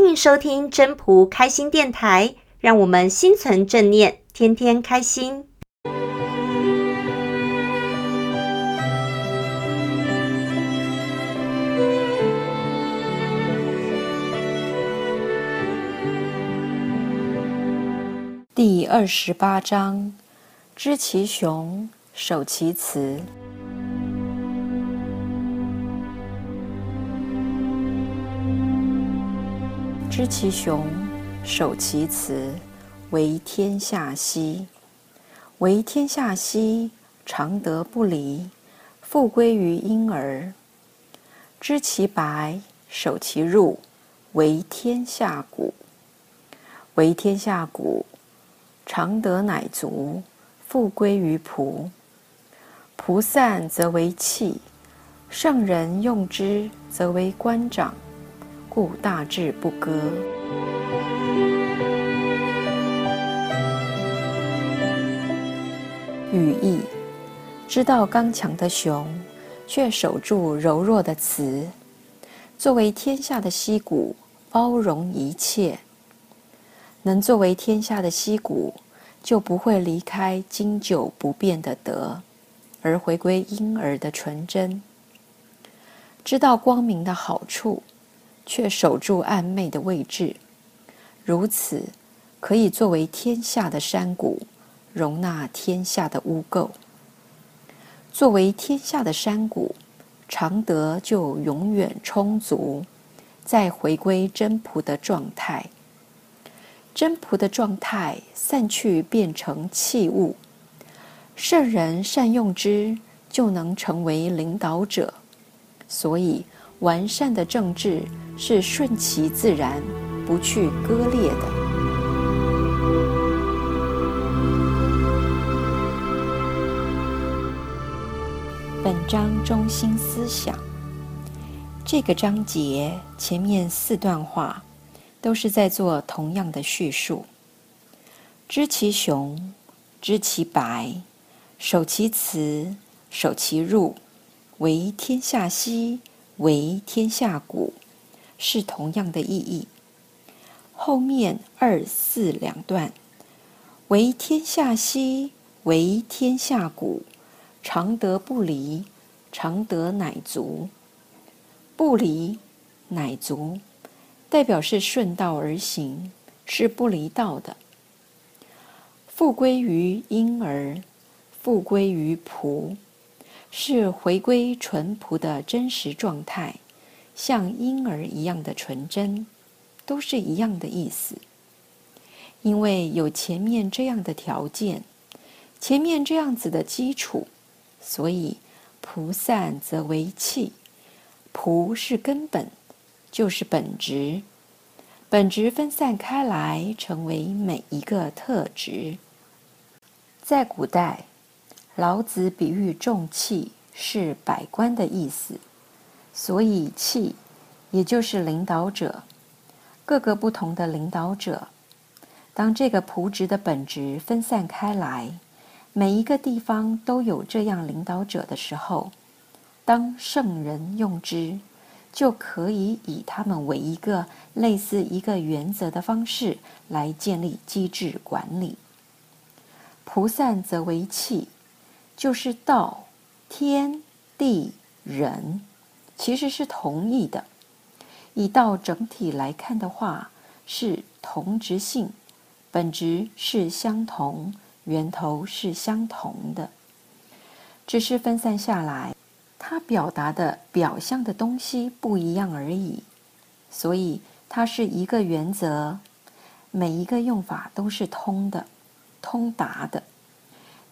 欢迎收听真仆开心电台，让我们心存正念，天天开心。第二十八章：知其雄，守其雌。知其雄，守其雌，为天下溪。为天下溪，常德不离，复归于婴儿。知其白，守其入，为天下谷。为天下谷，常德乃足，复归于仆。仆散则为器，圣人用之，则为官长。故大志不割。语意：知道刚强的雄，却守住柔弱的雌。作为天下的溪谷，包容一切。能作为天下的溪谷，就不会离开经久不变的德，而回归婴儿的纯真。知道光明的好处。却守住暗昧的位置，如此可以作为天下的山谷，容纳天下的污垢。作为天下的山谷，常德就永远充足，再回归真朴的状态。真朴的状态散去，变成器物，圣人善用之，就能成为领导者。所以。完善的政治是顺其自然，不去割裂的。本章中心思想：这个章节前面四段话都是在做同样的叙述。知其雄，知其白，守其雌，守其入，为天下溪。为天下谷，是同样的意义。后面二四两段，为天下溪，为天下谷，常德不离，常德乃足。不离，乃足，代表是顺道而行，是不离道的。复归于婴儿，复归于仆。是回归淳朴的真实状态，像婴儿一样的纯真，都是一样的意思。因为有前面这样的条件，前面这样子的基础，所以菩散则为器。仆是根本，就是本质，本质分散开来，成为每一个特质。在古代。老子比喻重器是百官的意思，所以器也就是领导者，各个不同的领导者。当这个仆职的本质分散开来，每一个地方都有这样领导者的时候，当圣人用之，就可以以他们为一个类似一个原则的方式来建立机制管理。仆散则为器。就是道、天、地、人，其实是同义的。以道整体来看的话，是同质性，本质是相同，源头是相同的，只是分散下来，它表达的表象的东西不一样而已。所以它是一个原则，每一个用法都是通的、通达的，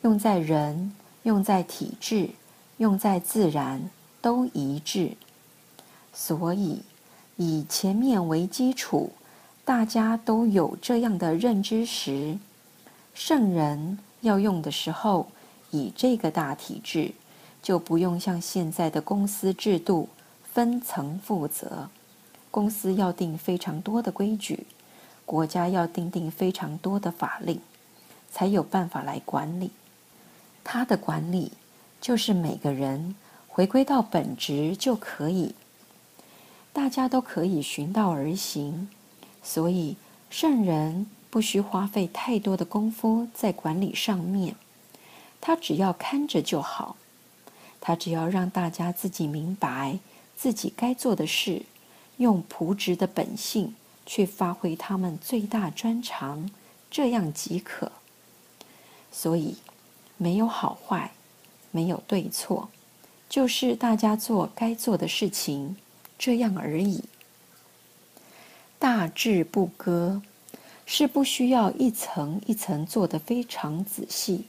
用在人。用在体制，用在自然，都一致。所以，以前面为基础，大家都有这样的认知时，圣人要用的时候，以这个大体制，就不用像现在的公司制度分层负责，公司要定非常多的规矩，国家要定定非常多的法令，才有办法来管理。他的管理就是每个人回归到本职就可以，大家都可以循道而行，所以圣人不需花费太多的功夫在管理上面，他只要看着就好。他只要让大家自己明白自己该做的事，用仆职的本性去发挥他们最大专长，这样即可。所以，没有好坏，没有对错，就是大家做该做的事情，这样而已。大智不割，是不需要一层一层做得非常仔细，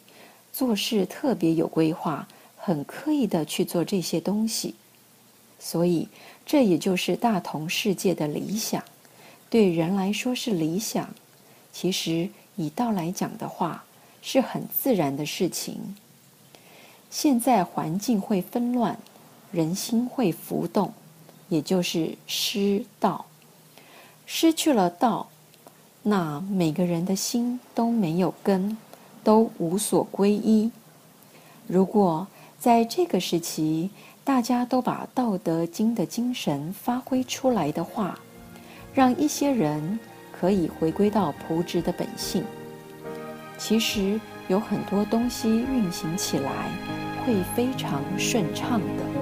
做事特别有规划。很刻意的去做这些东西，所以这也就是大同世界的理想。对人来说是理想，其实以道来讲的话，是很自然的事情。现在环境会纷乱，人心会浮动，也就是失道。失去了道，那每个人的心都没有根，都无所归依。如果在这个时期，大家都把《道德经》的精神发挥出来的话，让一些人可以回归到仆职的本性。其实有很多东西运行起来会非常顺畅的。